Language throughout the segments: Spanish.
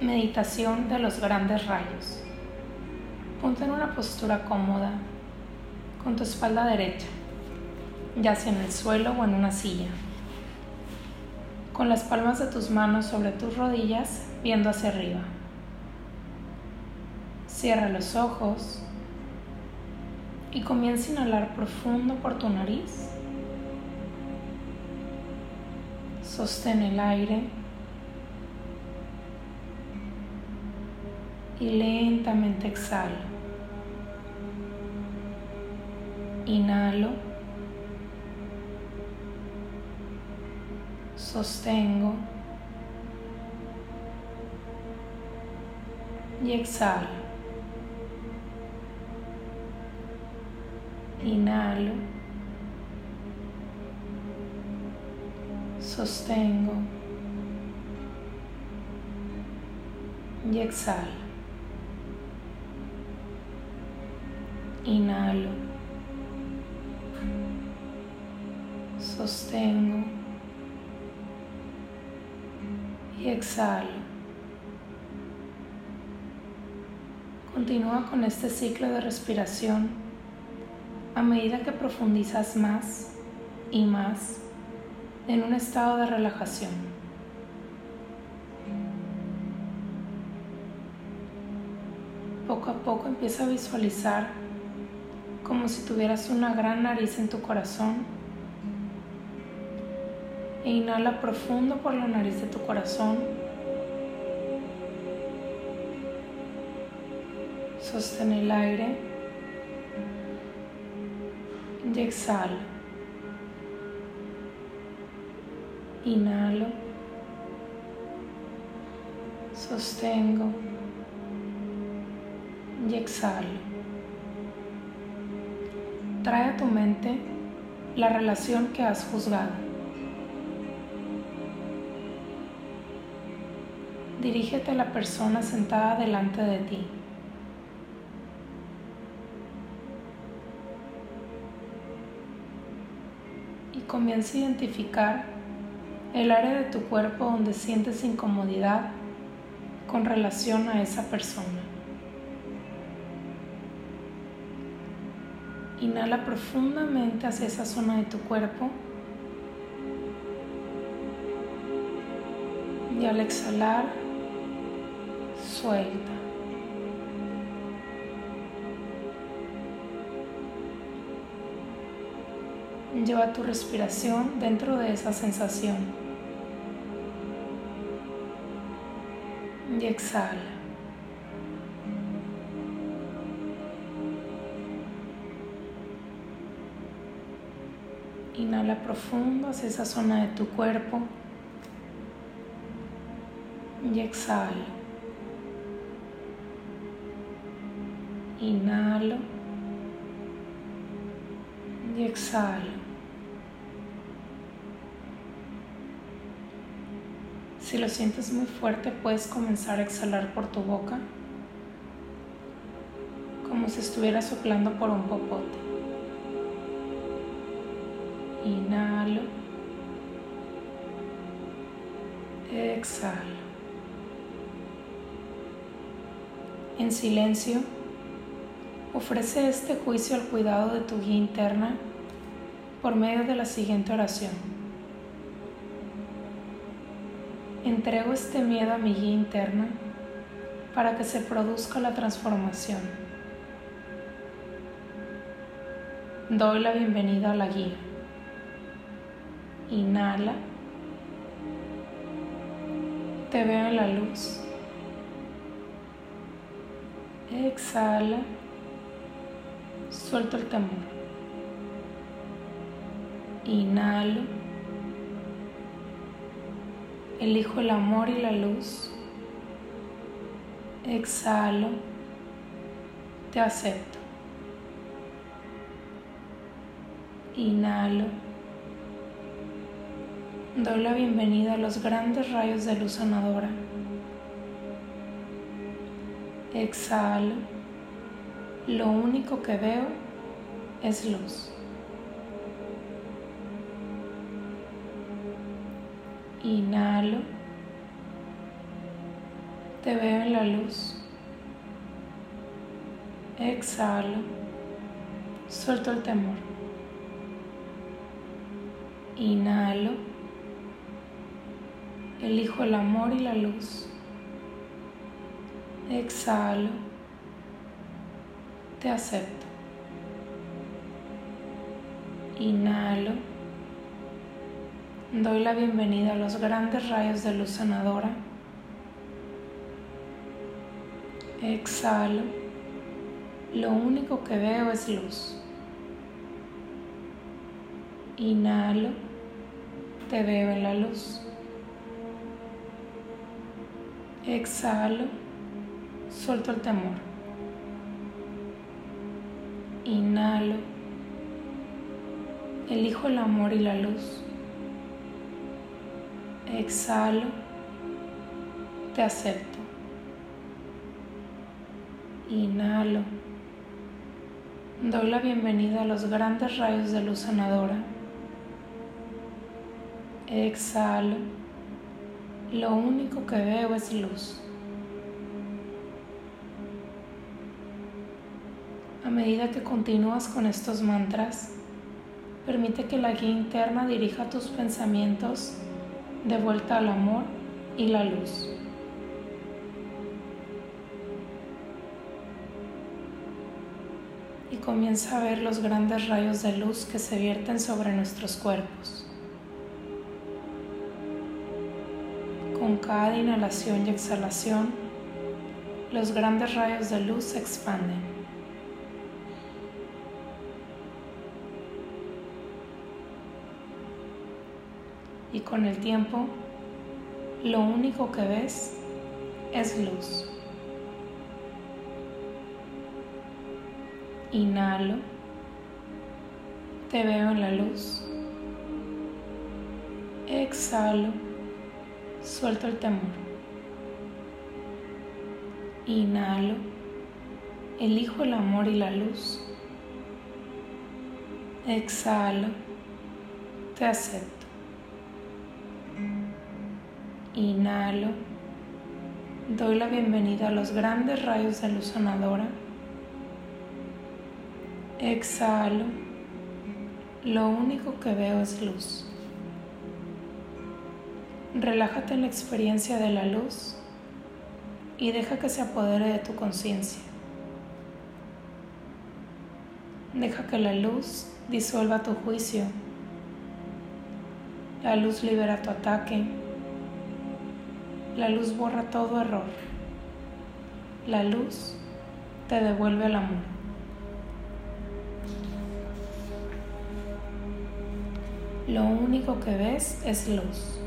Meditación de los grandes rayos. Ponte en una postura cómoda, con tu espalda derecha, ya sea en el suelo o en una silla. Con las palmas de tus manos sobre tus rodillas, viendo hacia arriba. Cierra los ojos y comienza a inhalar profundo por tu nariz. Sostén el aire y lentamente exhalo. Inhalo. Sostengo. Y exhalo. Inhalo. Sostengo. Y exhalo. Inhalo. Sostengo. Y exhalo. Continúa con este ciclo de respiración a medida que profundizas más y más en un estado de relajación. Poco a poco empieza a visualizar como si tuvieras una gran nariz en tu corazón. E inhala profundo por la nariz de tu corazón. Sostén el aire y exhala. Inhalo. Sostengo y exhalo trae a tu mente la relación que has juzgado. Dirígete a la persona sentada delante de ti. Y comienza a identificar el área de tu cuerpo donde sientes incomodidad con relación a esa persona. Inhala profundamente hacia esa zona de tu cuerpo. Y al exhalar, suelta. Lleva tu respiración dentro de esa sensación. Y exhala. Inhala profundo hacia esa zona de tu cuerpo y exhala. Inhalo y exhalo. Si lo sientes muy fuerte, puedes comenzar a exhalar por tu boca, como si estuvieras soplando por un popote. Inhalo. Exhalo. En silencio, ofrece este juicio al cuidado de tu guía interna por medio de la siguiente oración. Entrego este miedo a mi guía interna para que se produzca la transformación. Doy la bienvenida a la guía. Inhala. Te veo en la luz. Exhala. Suelto el temor. Inhalo. Elijo el amor y la luz. Exhalo. Te acepto. Inhalo. Doy la bienvenida a los grandes rayos de luz sanadora. Exhalo. Lo único que veo es luz. Inhalo. Te veo en la luz. Exhalo. Suelto el temor. Inhalo. Elijo el amor y la luz. Exhalo. Te acepto. Inhalo. Doy la bienvenida a los grandes rayos de luz sanadora. Exhalo. Lo único que veo es luz. Inhalo. Te veo en la luz. Exhalo. Suelto el temor. Inhalo. Elijo el amor y la luz. Exhalo. Te acepto. Inhalo. Doy la bienvenida a los grandes rayos de luz sanadora. Exhalo. Lo único que veo es luz. A medida que continúas con estos mantras, permite que la guía interna dirija tus pensamientos de vuelta al amor y la luz. Y comienza a ver los grandes rayos de luz que se vierten sobre nuestros cuerpos. Cada inhalación y exhalación, los grandes rayos de luz se expanden. y con el tiempo lo único que ves es luz. Inhalo, te veo en la luz. Exhalo, suelto el temor. Inhalo, elijo el amor y la luz. Exhalo, te acepto. Inhalo. Doy la bienvenida a los grandes rayos de luz sanadora. Exhalo. Lo único que veo es luz. Relájate en la experiencia de la luz y deja que se apodere de tu conciencia. Deja que la luz disuelva tu juicio. La luz libera tu ataque la luz borra todo error. La luz te devuelve el amor. Lo único que ves es luz.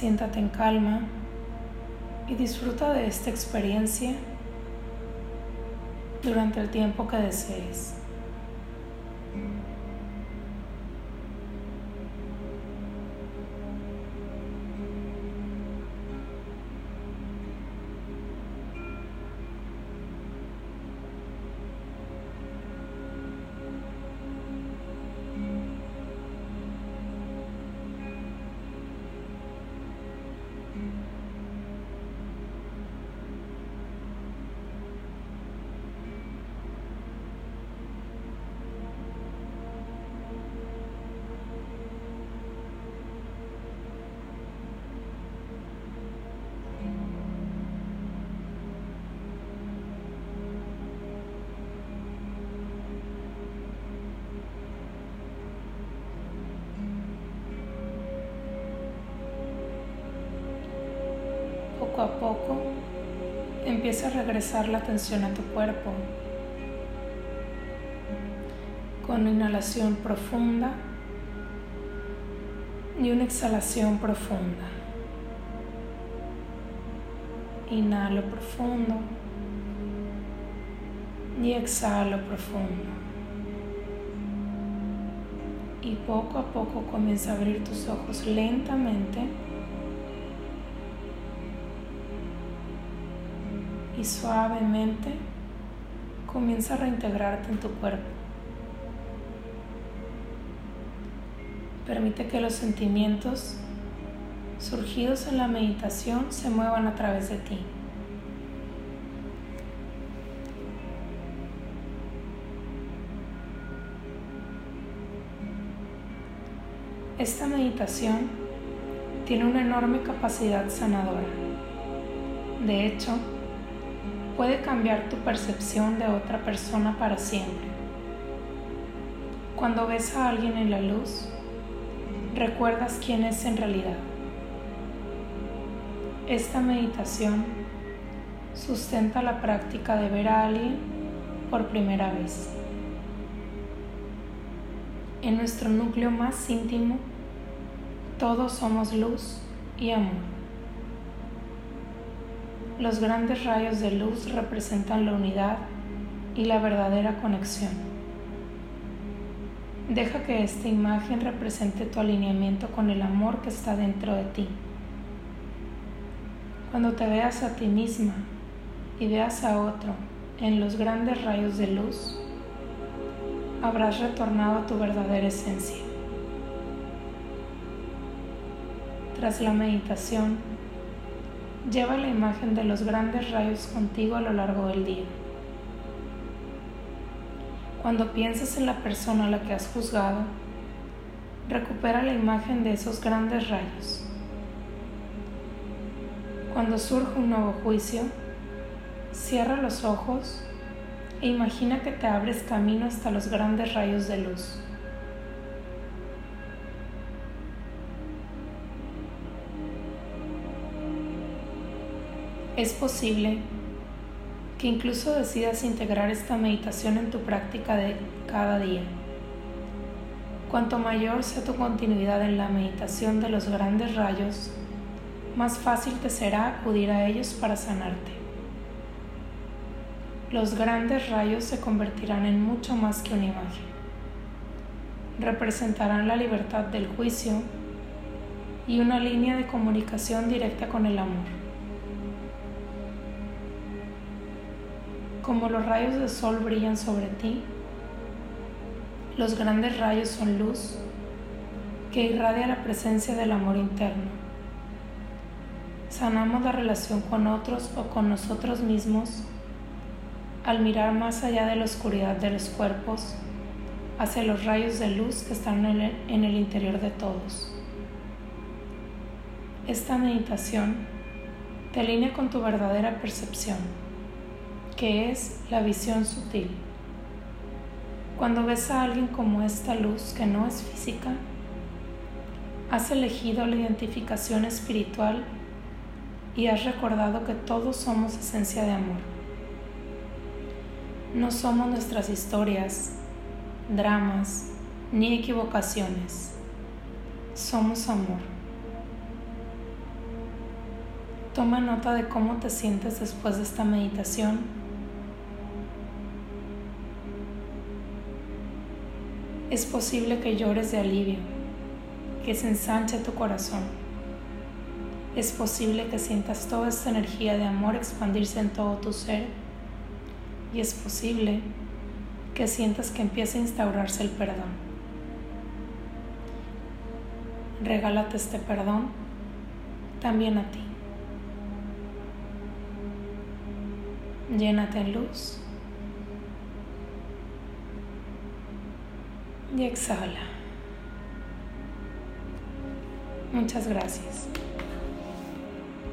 Siéntate en calma y disfruta de esta experiencia durante el tiempo que desees. Poco a poco empieza a regresar la atención a tu cuerpo. Con una inhalación profunda y una exhalación profunda. Inhalo profundo y exhalo profundo. Y poco a poco comienza a abrir tus ojos lentamente y suavemente comienza a reintegrarte en tu cuerpo. Permite que los sentimientos surgidos en la meditación se muevan a través de ti. Esta meditación tiene una enorme capacidad sanadora. De hecho, puede cambiar tu percepción de otra persona para siempre. Cuando ves a alguien en la luz, recuerdas quién es en realidad. Esta meditación sustenta la práctica de ver a alguien por primera vez. En nuestro núcleo más íntimo, todos somos luz y amor. Los grandes rayos de luz representan la unidad y la verdadera conexión. Deja que esta imagen represente tu alineamiento con el amor que está dentro de ti. Cuando te veas a ti misma y veas a otro en los grandes rayos de luz, habrás retornado a tu verdadera esencia. Tras la meditación, lleva la imagen de los grandes rayos contigo a lo largo del día. Cuando pienses en la persona a la que has juzgado, recupera la imagen de esos grandes rayos. Cuando surja un nuevo juicio, cierra los ojos e imagina que te abres camino hasta los grandes rayos de luz. Es posible que incluso decidas integrar esta meditación en tu práctica de cada día. Cuanto mayor sea tu continuidad en la meditación de los grandes rayos, más fácil te será acudir a ellos para sanarte. Los grandes rayos se convertirán en mucho más que una imagen. Representarán la libertad del juicio y una línea de comunicación directa con el amor. Como los rayos de sol brillan sobre ti, los grandes rayos son luz que irradia la presencia del amor interno. Sanamos la relación con otros o con nosotros mismos al mirar más allá de la oscuridad de los cuerpos hacia los rayos de luz que están en el, interior de todos. Esta meditación te alinea con tu verdadera percepción que es la visión sutil. Cuando ves a alguien como esta luz que no es física, has elegido la identificación espiritual y has recordado que todos somos esencia de amor. No somos nuestras historias, dramas ni equivocaciones. Somos amor. Toma nota de cómo te sientes después de esta meditación es posible que llores de alivio, que se ensanche tu corazón. Es posible que sientas toda esta energía de amor expandirse en todo tu ser. Y es posible que sientas que empiece a instaurarse el perdón. Regálate este perdón también a ti. Llénate en luz y exhala. Muchas gracias.